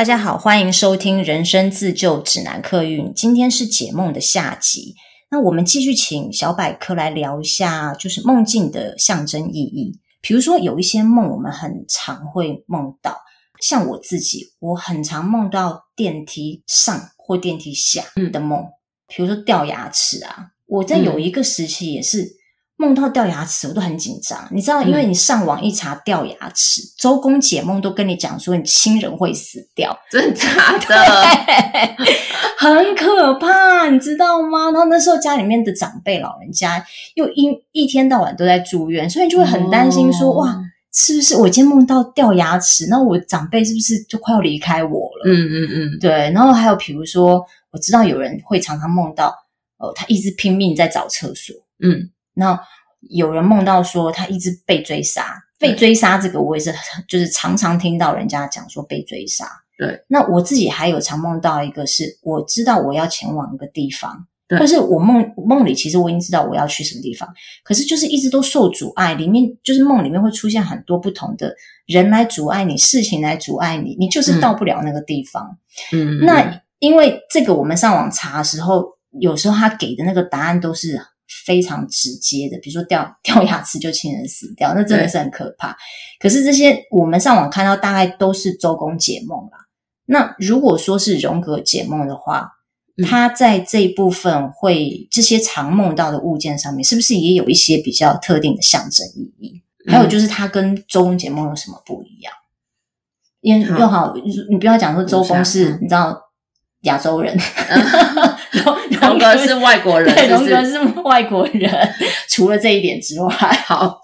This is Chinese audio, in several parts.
大家好，欢迎收听《人生自救指南》客运。今天是解梦的下集，那我们继续请小百科来聊一下，就是梦境的象征意义。比如说，有一些梦我们很常会梦到，像我自己，我很常梦到电梯上或电梯下的梦，比如说掉牙齿啊。我在有一个时期也是。梦到掉牙齿，我都很紧张。你知道，因为你上网一查掉牙齿，嗯、周公解梦都跟你讲说你亲人会死掉，真的假的？很可怕，你知道吗？然后那时候家里面的长辈老人家又一一天到晚都在住院，所以你就会很担心说，哦、哇，是不是我今天梦到掉牙齿？那我长辈是不是就快要离开我了？嗯嗯嗯，对。然后还有比如说，我知道有人会常常梦到，呃，他一直拼命在找厕所，嗯。那有人梦到说他一直被追杀，被追杀这个我也是，就是常常听到人家讲说被追杀。对，那我自己还有常梦到一个是，我知道我要前往一个地方，对，或是我梦梦里其实我已经知道我要去什么地方，可是就是一直都受阻碍，里面就是梦里面会出现很多不同的人来阻碍你，事情来阻碍你，你就是到不了那个地方。嗯，那因为这个我们上网查的时候，有时候他给的那个答案都是。非常直接的，比如说掉掉牙齿就亲人死掉，那真的是很可怕。可是这些我们上网看到，大概都是周公解梦啦。那如果说是荣格解梦的话，他在这一部分会这些常梦到的物件上面，是不是也有一些比较特定的象征意义？还有就是他跟周公解梦有什么不一样？因为又好，你不要讲说周公是，你知道。亚洲人，荣格是外国人，荣格是外国人。除了这一点之外，好，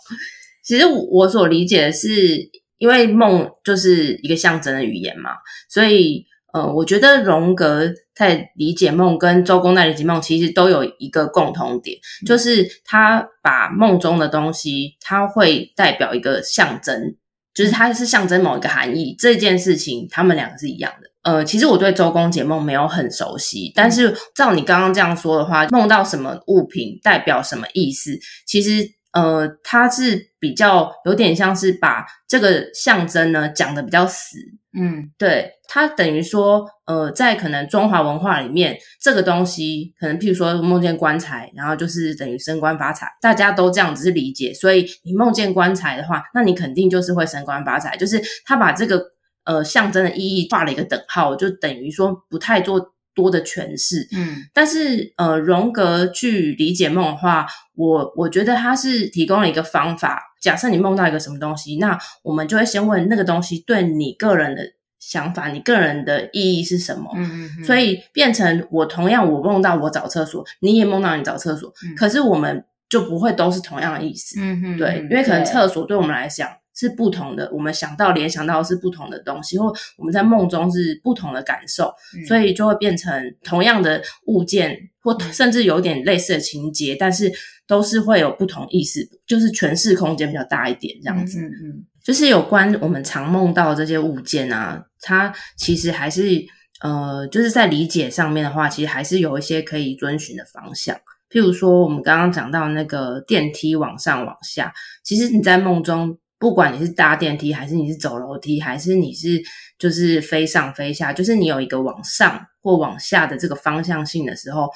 其实我所理解的是，因为梦就是一个象征的语言嘛，所以呃，我觉得荣格在理解梦跟周公在理解梦，其实都有一个共同点，嗯、就是他把梦中的东西，他会代表一个象征，就是它是象征某一个含义。这件事情，他们两个是一样的。呃，其实我对周公解梦没有很熟悉，但是照你刚刚这样说的话，梦到什么物品代表什么意思？其实，呃，它是比较有点像是把这个象征呢讲的比较死，嗯，对，它等于说，呃，在可能中华文化里面，这个东西可能譬如说梦见棺材，然后就是等于升官发财，大家都这样子理解，所以你梦见棺材的话，那你肯定就是会升官发财，就是他把这个。呃，象征的意义画了一个等号，就等于说不太做多的诠释。嗯，但是呃，荣格去理解梦的话，我我觉得他是提供了一个方法。假设你梦到一个什么东西，那我们就会先问那个东西对你个人的想法，你个人的意义是什么？嗯嗯嗯。所以变成我同样我梦到我找厕所，你也梦到你找厕所，嗯，可是我们就不会都是同样的意思。嗯嗯。对，因为可能厕所对我们来讲。是不同的，我们想到联想到是不同的东西，或我们在梦中是不同的感受，嗯、所以就会变成同样的物件，或甚至有点类似的情节，但是都是会有不同意思，就是诠释空间比较大一点，这样子。嗯，嗯嗯，就是有关我们常梦到的这些物件啊，它其实还是呃，就是在理解上面的话，其实还是有一些可以遵循的方向。譬如说，我们刚刚讲到那个电梯往上往下，其实你在梦中。不管你是搭电梯，还是你是走楼梯，还是你是就是飞上飞下，就是你有一个往上或往下的这个方向性的时候，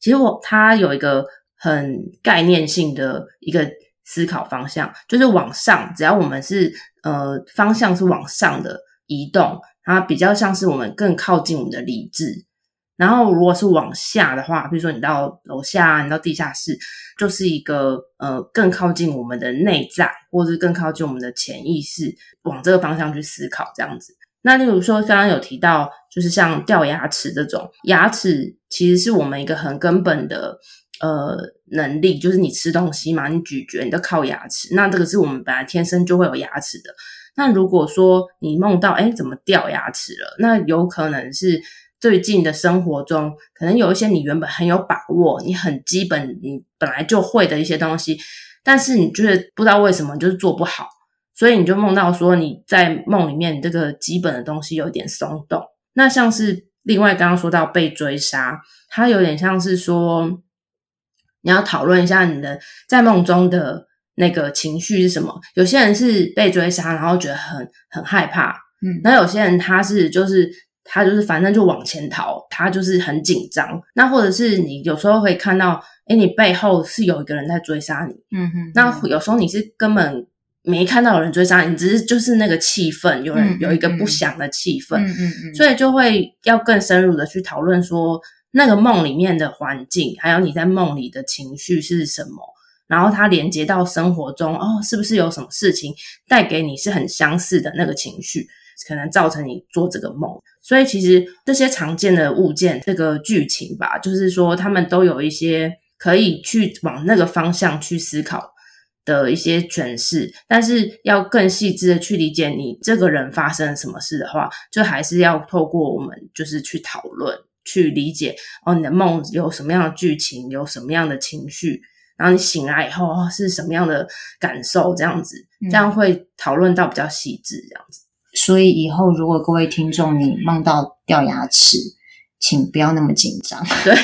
其实我它有一个很概念性的一个思考方向，就是往上，只要我们是呃方向是往上的移动，它比较像是我们更靠近我们的理智。然后，如果是往下的话，比如说你到楼下，你到地下室，就是一个呃更靠近我们的内在，或者是更靠近我们的潜意识，往这个方向去思考这样子。那例如说，刚刚有提到，就是像掉牙齿这种，牙齿其实是我们一个很根本的呃能力，就是你吃东西嘛，你咀嚼，你都靠牙齿。那这个是我们本来天生就会有牙齿的。那如果说你梦到，诶，怎么掉牙齿了？那有可能是。最近的生活中，可能有一些你原本很有把握，你很基本，你本来就会的一些东西，但是你就是不知道为什么就是做不好，所以你就梦到说你在梦里面你这个基本的东西有点松动。那像是另外刚刚说到被追杀，它有点像是说你要讨论一下你的在梦中的那个情绪是什么。有些人是被追杀，然后觉得很很害怕。嗯，那有些人他是就是他就是反正就往前逃，他就是很紧张。那或者是你有时候会看到，哎，你背后是有一个人在追杀你，嗯哼。那有时候你是根本没看到有人追杀你，你只是就是那个气氛，有人有一个不祥的气氛，嗯嗯嗯，所以就会要更深入的去讨论说。那个梦里面的环境，还有你在梦里的情绪是什么？然后它连接到生活中，哦，是不是有什么事情带给你是很相似的那个情绪，可能造成你做这个梦？所以其实这些常见的物件，这个剧情吧，就是说他们都有一些可以去往那个方向去思考的一些诠释，但是要更细致的去理解你这个人发生了什么事的话，就还是要透过我们就是去讨论。去理解哦，你的梦有什么样的剧情，有什么样的情绪，然后你醒来以后哦，是什么样的感受，这样子，这样会讨论到比较细致，这样子。所以以后如果各位听众你梦到掉牙齿，请不要那么紧张，对，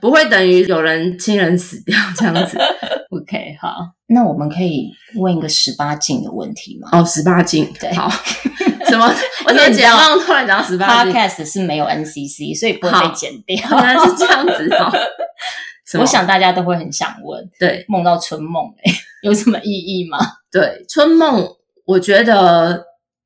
不会等于有人亲人死掉这样子。OK，好，那我们可以问一个十八禁的问题吗？哦，十八禁，对，好。什么？我怎么解放突然讲到十八禁？Podcast 是没有 NCC，所以不会被剪掉。原来是这样子哦。我想大家都会很想问，对，梦到春梦，欸，有什么意义吗？对，春梦，我觉得，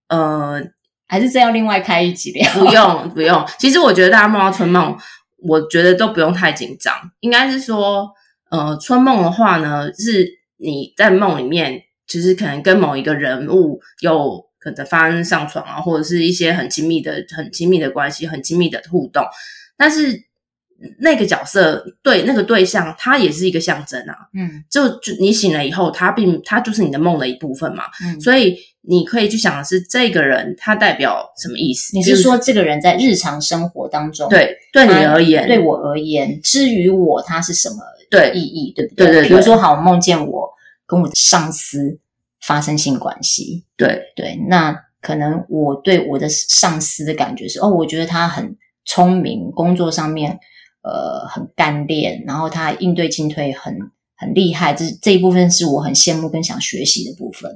呃，还是这要另外开一集聊。不用，不用。其实我觉得大家梦到春梦，我觉得都不用太紧张。应该是说，呃，春梦的话呢，是你在梦里面，其实可能跟某一个人物有。可能发生上床啊，或者是一些很亲密的、很亲密的关系、很亲密的互动，但是那个角色对那个对象，他也是一个象征啊。嗯，就就你醒了以后，他并他就是你的梦的一部分嘛。嗯，所以你可以去想的是，这个人他代表什么意思？你是说这个人在日常生活当中，对对你而言，对我而言，至于我他是什么对意义？对不对？对对对。比如说，好，我梦见我跟我的上司。发生性关系，对对，那可能我对我的上司的感觉是，哦，我觉得他很聪明，工作上面呃很干练，然后他应对进退很很厉害，这这一部分是我很羡慕跟想学习的部分。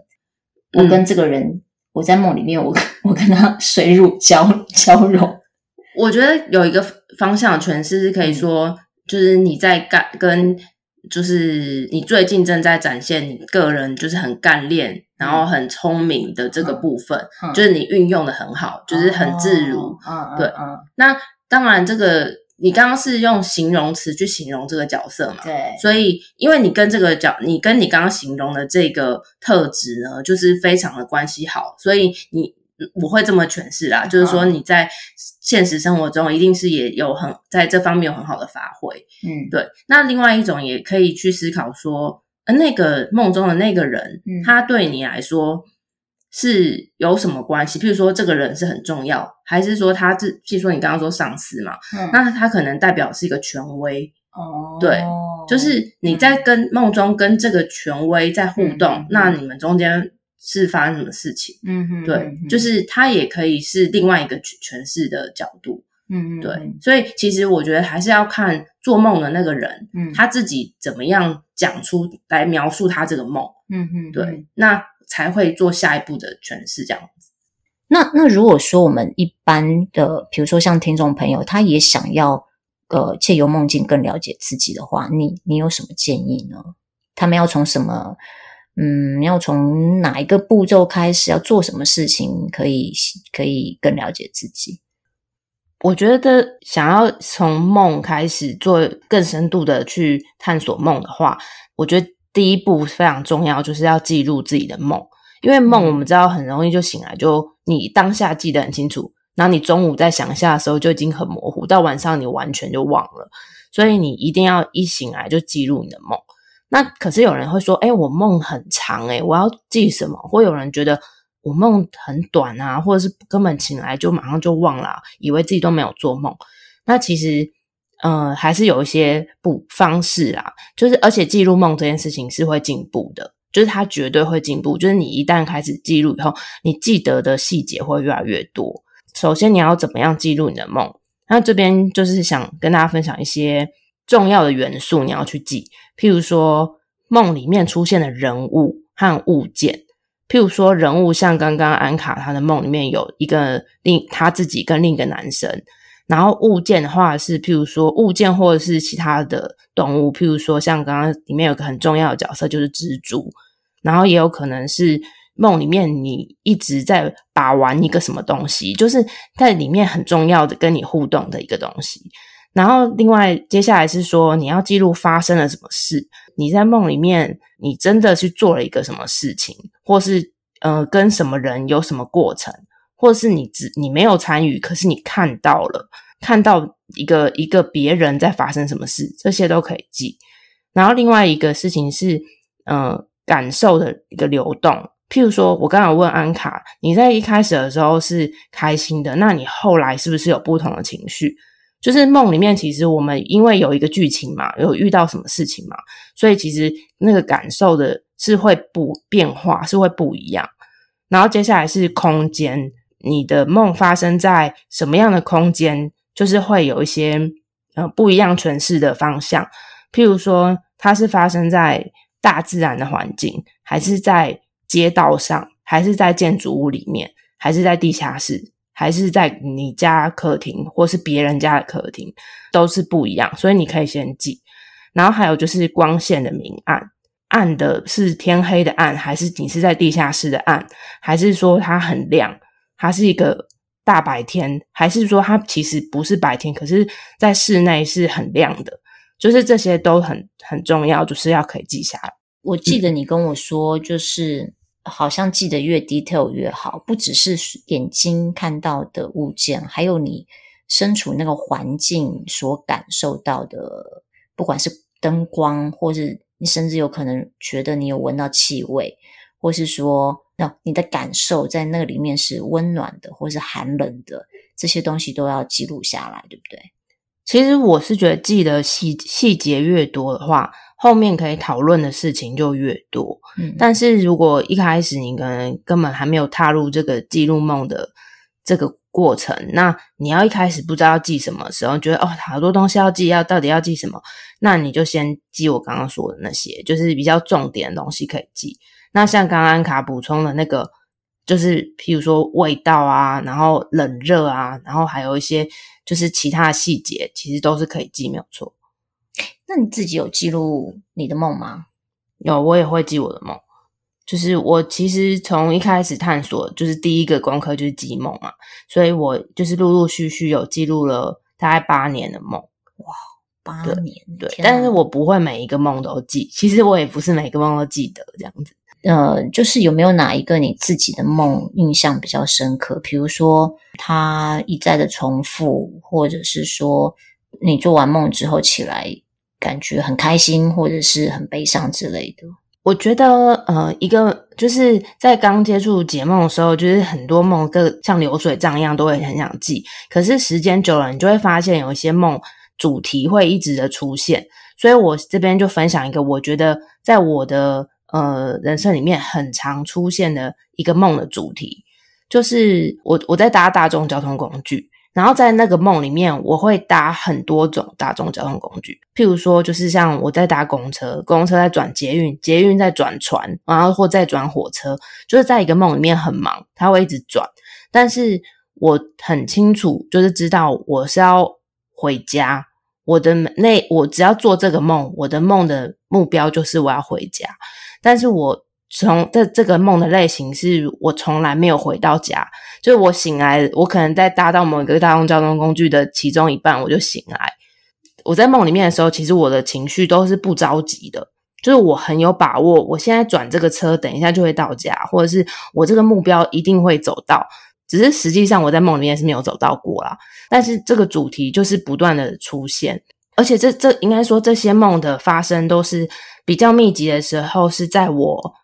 我跟这个人，嗯、我在梦里面，我 我跟他水乳交交融。我觉得有一个方向的诠释是可以说，嗯、就是你在干跟。就是你最近正在展现你个人就是很干练，嗯、然后很聪明的这个部分，嗯、就是你运用的很好，嗯、就是很自如。嗯、对，嗯、那当然这个你刚刚是用形容词去形容这个角色嘛？对。所以因为你跟这个角，你跟你刚刚形容的这个特质呢，就是非常的关系好，所以你。我会这么诠释啦，就是说你在现实生活中一定是也有很在这方面有很好的发挥，嗯，对。那另外一种也可以去思考说，呃，那个梦中的那个人，嗯，他对你来说是有什么关系？譬如说这个人是很重要，还是说他是，譬如说你刚刚说上司嘛，嗯，那他可能代表是一个权威，哦，对，就是你在跟梦中跟这个权威在互动，嗯，那你们中间。是发生什么事情？嗯哼，对，就是他也可以是另外一个诠释的角度。嗯嗯，对，所以其实我觉得还是要看做梦的那个人，嗯，他自己怎么样讲出来描述他这个梦。嗯哼，对，那才会做下一步的诠释这样子。那那如果说我们一般的，比如说像听众朋友，他也想要呃借由梦境更了解自己的话，你你有什么建议呢？他们要从什么？嗯，要从哪一个步骤开始？要做什么事情可以可以更了解自己？我觉得想要从梦开始做更深度的去探索梦的话，我觉得第一步非常重要，就是要记录自己的梦。因为梦我们知道很容易就醒来，就你当下记得很清楚，然后你中午在想一下的时候就已经很模糊，到晚上你完全就忘了。所以你一定要一醒来就记录你的梦。那可是有人会说，诶，我梦很长，哎，我要记什么？或有人觉得我梦很短啊，或者是根本醒来就马上就忘了啊，以为自己都没有做梦。那其实，呃，还是有一些不方式啦，就是而且记录梦这件事情是会进步的，就是它绝对会进步。就是你一旦开始记录以后，你记得的细节会越来越多。首先，你要怎么样记录你的梦？那这边就是想跟大家分享一些。重要的元素你要去记，譬如说梦里面出现的人物和物件，譬如说人物，像刚刚安卡他的梦里面有一个另他自己跟另一个男生，然后物件的话是譬如说物件或者是其他的动物，譬如说像刚刚里面有个很重要的角色就是蜘蛛，然后也有可能是梦里面你一直在把玩一个什么东西，就是在里面很重要的跟你互动的一个东西。然后另外接下来是说你要记录发生了什么事。你在梦里面，你真的去做了一个什么事情，或是呃跟什么人有什么过程，或是你只你没有参与，可是你看到了，看到一个一个别人在发生什么事，这些都可以记。然后另外一个事情是，呃，感受的一个流动。譬如说，我刚刚问安卡，你在一开始的时候是开心的，那你后来是不是有不同的情绪？就是梦里面，其实我们因为有一个剧情嘛，有遇到什么事情嘛，所以其实那个感受的是会不变化，是会不一样。然后接下来是空间，你的梦发生在什么样的空间，就是会有一些呃不一样诠释的方向。譬如说，它是发生在大自然的环境，还是在街道上，还是在建筑物里面，还是在地下室。还是在你家客厅，或是别人家的客厅，都是不一样，所以你可以先记。然后还有就是光线的明暗，暗的是天黑的暗，还是你是在地下室的暗，还是说它很亮，它是一个大白天，还是说它其实不是白天，可是在室内是很亮的，就是这些都很很重要，就是要可以记下来。我记得你跟我说，就是。好像记得越 detail 越好，不只是眼睛看到的物件，还有你身处那个环境所感受到的，不管是灯光，或是你甚至有可能觉得你有闻到气味，或是说，那你的感受在那个里面是温暖的，或是寒冷的，这些东西都要记录下来，对不对？其实我是觉得记得细细节越多的话，后面可以讨论的事情就越多。嗯，但是如果一开始你可能根本还没有踏入这个记录梦的这个过程，那你要一开始不知道要记什么时候，觉得哦，好多东西要记，要到底要记什么？那你就先记我刚刚说的那些，就是比较重点的东西可以记。那像刚刚卡补充的那个，就是譬如说味道啊，然后冷热啊，然后还有一些。就是其他的细节，其实都是可以记，没有错。那你自己有记录你的梦吗？有，我也会记我的梦。就是我其实从一开始探索，就是第一个功课就是记梦嘛，所以我就是陆陆续续有记录了大概八年的梦。哇，八年，对，对。但是我不会每一个梦都记，其实我也不是每个梦都记得这样子。呃，就是有没有哪一个你自己的梦印象比较深刻？比如说他一再的重复，或者是说你做完梦之后起来感觉很开心，或者是很悲伤之类的。我觉得，呃，一个就是在刚接触解梦的时候，就是很多梦跟像流水账一样，都会很想记。可是时间久了，你就会发现有一些梦主题会一直的出现。所以我这边就分享一个，我觉得在我的。呃，人生里面很常出现的一个梦的主题，就是我我在搭大众交通工具，然后在那个梦里面，我会搭很多种大众交通工具，譬如说，就是像我在搭公车，公车在转捷运，捷运在转船，然后或在转火车，就是在一个梦里面很忙，它会一直转，但是我很清楚，就是知道我是要回家，我的那我只要做这个梦，我的梦的目标就是我要回家。但是我从这这个梦的类型是我从来没有回到家，就是我醒来，我可能在搭到某一个大众交通工具的其中一半，我就醒来。我在梦里面的时候，其实我的情绪都是不着急的，就是我很有把握，我现在转这个车，等一下就会到家，或者是我这个目标一定会走到。只是实际上我在梦里面是没有走到过啦。但是这个主题就是不断的出现，而且这这应该说这些梦的发生都是。比较密集的时候是在我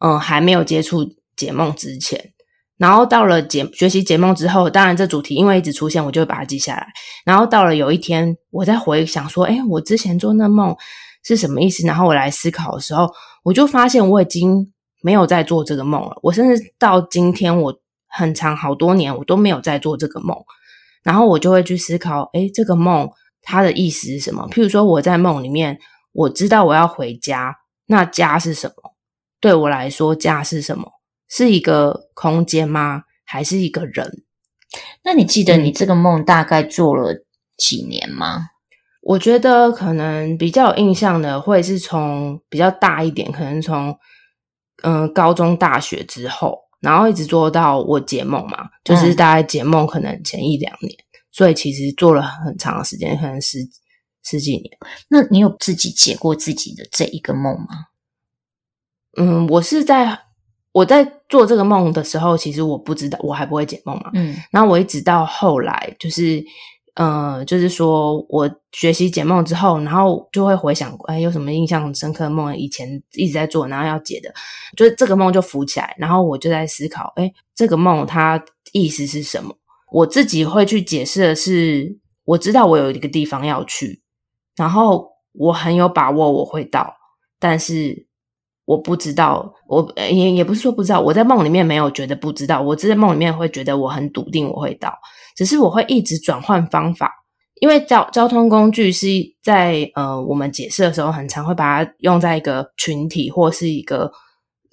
嗯还没有接触解梦之前，然后到了解学习解梦之后，当然这主题因为一直出现，我就会把它记下来。然后到了有一天，我在回想说，诶，我之前做那梦是什么意思？然后我来思考的时候，我就发现我已经没有在做这个梦了。我甚至到今天，我很长好多年，我都没有在做这个梦。然后我就会去思考，诶，这个梦它的意思是什么？譬如说我在梦里面。我知道我要回家，那家是什么？对我来说，家是什么？是一个空间吗？还是一个人？那你记得你这个梦大概做了几年吗？嗯、我觉得可能比较有印象的，会是从比较大一点，可能从嗯、呃、高中、大学之后，然后一直做到我解梦嘛，就是大概解梦可能前一两年，嗯、所以其实做了很长的时间，可能十十几年。那你有自己解过自己的这一个梦吗？嗯，我是在。我在做这个梦的时候，其实我不知道，我还不会解梦嘛。嗯，然后我一直到后来，就是，呃，就是说我学习解梦之后，然后就会回想，哎，有什么印象很深刻的梦，以前一直在做，然后要解的，就是这个梦就浮起来，然后我就在思考，哎，这个梦它意思是什么？我自己会去解释的是，我知道我有一个地方要去，然后我很有把握我会到，但是。我不知道，我也也不是说不知道，我在梦里面没有觉得不知道，我只在梦里面会觉得我很笃定我会到，只是我会一直转换方法，因为交交通工具是在呃我们解释的时候，很常会把它用在一个群体或是一个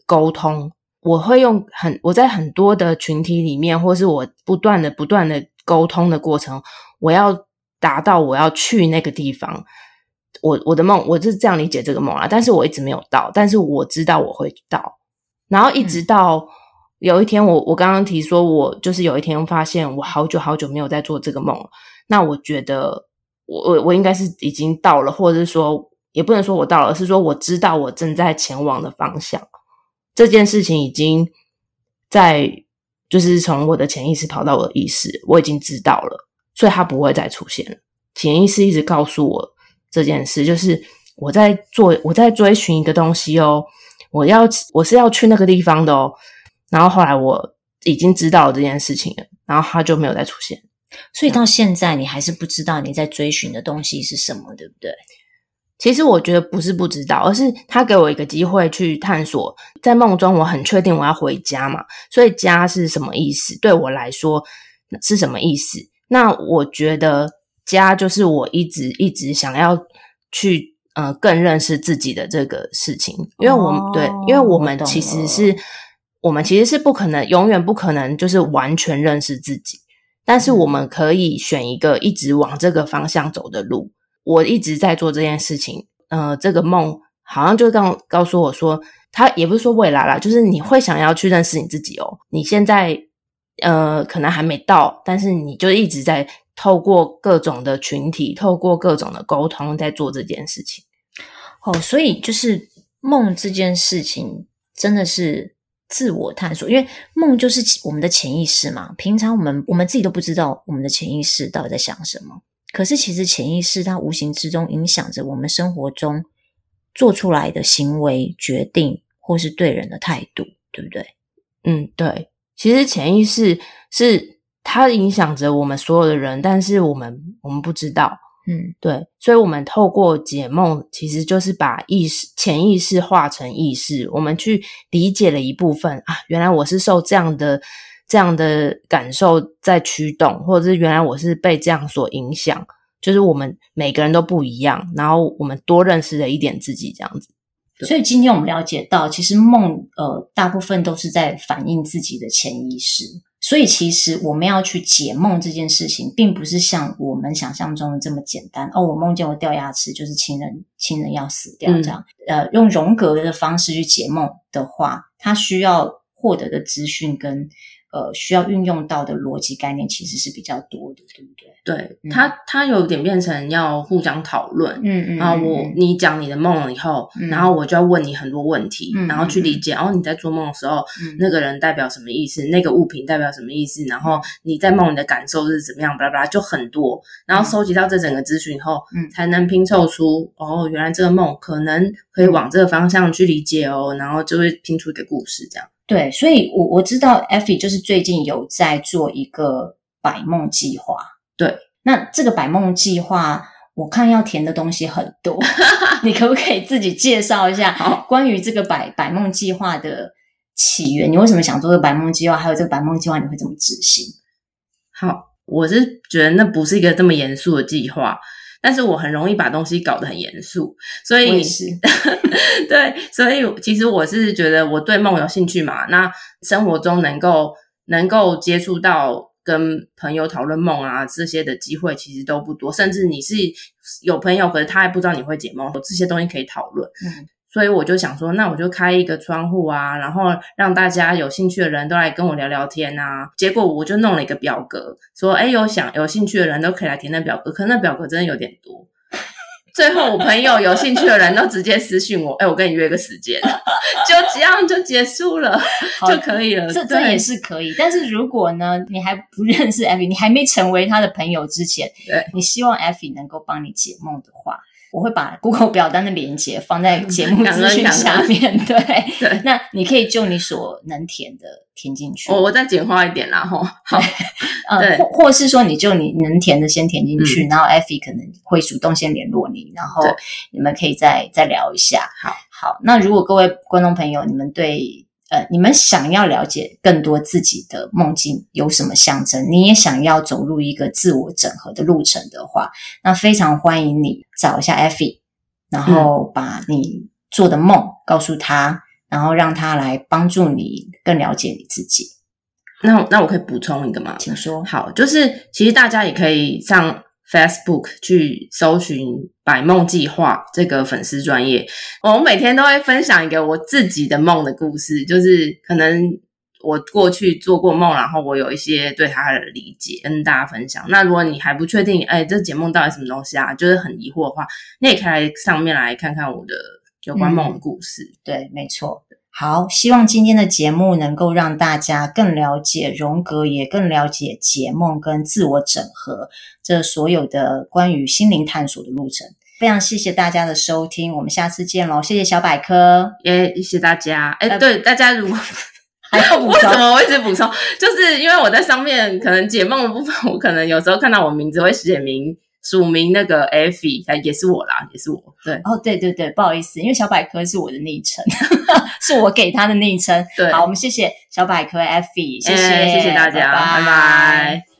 沟通，我会用很我在很多的群体里面，或是我不断的不断的沟通的过程，我要达到我要去那个地方。我我的梦，我是这样理解这个梦啦，但是我一直没有到，但是我知道我会到，然后一直到有一天我，我我刚刚提说，我就是有一天发现我好久好久没有在做这个梦了，那我觉得我我我应该是已经到了，或者是说也不能说我到了，而是说我知道我正在前往的方向，这件事情已经在就是从我的潜意识跑到我的意识，我已经知道了，所以它不会再出现了，潜意识一直告诉我。这件事就是我在做，我在追寻一个东西哦，我要我是要去那个地方的哦。然后后来我已经知道了这件事情了，然后它就没有再出现。所以到现在你还是不知道你在追寻的东西是什么，对不对？其实我觉得不是不知道，而是他给我一个机会去探索。在梦中，我很确定我要回家嘛，所以家是什么意思？对我来说是什么意思？那我觉得。家就是我一直一直想要去呃更认识自己的这个事情，因为我们、哦、对，因为我们其实是我们其实是不可能永远不可能就是完全认识自己，但是我们可以选一个一直往这个方向走的路。我一直在做这件事情，呃，这个梦好像就刚告诉我说，他也不是说未来啦，就是你会想要去认识你自己哦。你现在呃可能还没到，但是你就一直在。透过各种的群体，透过各种的沟通，在做这件事情。哦，所以就是梦这件事情，真的是自我探索，因为梦就是我们的潜意识嘛。平常我们我们自己都不知道我们的潜意识到底在想什么，可是其实潜意识它无形之中影响着我们生活中做出来的行为、决定，或是对人的态度，对不对？嗯，对。其实潜意识是。它影响着我们所有的人，但是我们我们不知道，嗯，对，所以，我们透过解梦，其实就是把意识、潜意识化成意识，我们去理解了一部分啊，原来我是受这样的这样的感受在驱动，或者是原来我是被这样所影响，就是我们每个人都不一样，然后我们多认识了一点自己，这样子。所以今天我们了解到，其实梦呃，大部分都是在反映自己的潜意识。所以，其实我们要去解梦这件事情，并不是像我们想象中的这么简单。哦，我梦见我掉牙齿，就是亲人亲人要死掉这样。嗯、呃，用荣格的方式去解梦的话，它需要获得的资讯跟。呃，需要运用到的逻辑概念其实是比较多的，对不对？对，嗯、它它有点变成要互相讨论，嗯嗯，然后我你讲你的梦了以后，嗯、然后我就要问你很多问题，嗯、然后去理解，哦、你在做梦的时候，嗯、那个人代表什么意思？那个物品代表什么意思？然后你在梦里的感受是怎么样？巴拉巴拉，就很多，然后收集到这整个资讯以后，嗯，才能拼凑出哦，原来这个梦可能可以往这个方向去理解哦，然后就会拼出一个故事这样。对，所以我我知道 Effie 就是最近有在做一个百梦计划。对，那这个百梦计划，我看要填的东西很多，你可不可以自己介绍一下关于这个百百梦计划的起源？你为什么想做这个百梦计划？还有这个百梦计划你会怎么执行？好，我是觉得那不是一个这么严肃的计划。但是我很容易把东西搞得很严肃，所以 对，所以其实我是觉得我对梦有兴趣嘛，那生活中能够能够接触到跟朋友讨论梦啊这些的机会其实都不多，甚至你是有朋友，可是他还不知道你会解梦，有这些东西可以讨论。嗯。所以我就想说，那我就开一个窗户啊，然后让大家有兴趣的人都来跟我聊聊天啊。结果我就弄了一个表格，说，哎有想有兴趣的人都可以来填那表格。可那表格真的有点多。最后我朋友有兴趣的人都直接私信我，诶我跟你约个时间，就这样就结束了，就可以了。这这也是可以。但是如果呢，你还不认识 Effy，你还没成为他的朋友之前，对，你希望 Effy 能够帮你解梦的话。我会把 Google 表单的链接放在 节目资讯下面，对对。那你可以就你所能填的填进去。我我再简化一点啦，吼。好，呃，或或是说你就你能填的先填进去，然后 Effy 可能会主动先联络你，然后你们可以再再聊一下。好，好。那如果各位观众朋友，你们对。呃，你们想要了解更多自己的梦境有什么象征？你也想要走入一个自我整合的路程的话，那非常欢迎你找一下 Effy，然后把你做的梦告诉他，然后让他来帮助你更了解你自己。那那我可以补充一个吗？请说。好，就是其实大家也可以上。Facebook 去搜寻“百梦计划”这个粉丝专业，我每天都会分享一个我自己的梦的故事，就是可能我过去做过梦，然后我有一些对它的理解跟大家分享。那如果你还不确定，哎，这解梦到底什么东西啊？就是很疑惑的话，你也可以来上面来看看我的有关梦的故事。嗯，对，没错。好，希望今天的节目能够让大家更了解荣格，也更了解解梦跟自我整合这所有的关于心灵探索的路程。非常谢谢大家的收听，我们下次见喽！谢谢小百科，也谢谢大家。哎，对，大家如果 还要补充，为什么我一直补充？就是因为我在上面可能解梦的部分，我可能有时候看到我名字会写明。署名那个 Effy 也是我啦，也是我。对，哦，对对对，不好意思，因为小百科是我的昵称，是我给他的昵称。对，好，我们谢谢小百科 Effy，谢谢，欸，谢谢大家，拜拜。拜拜。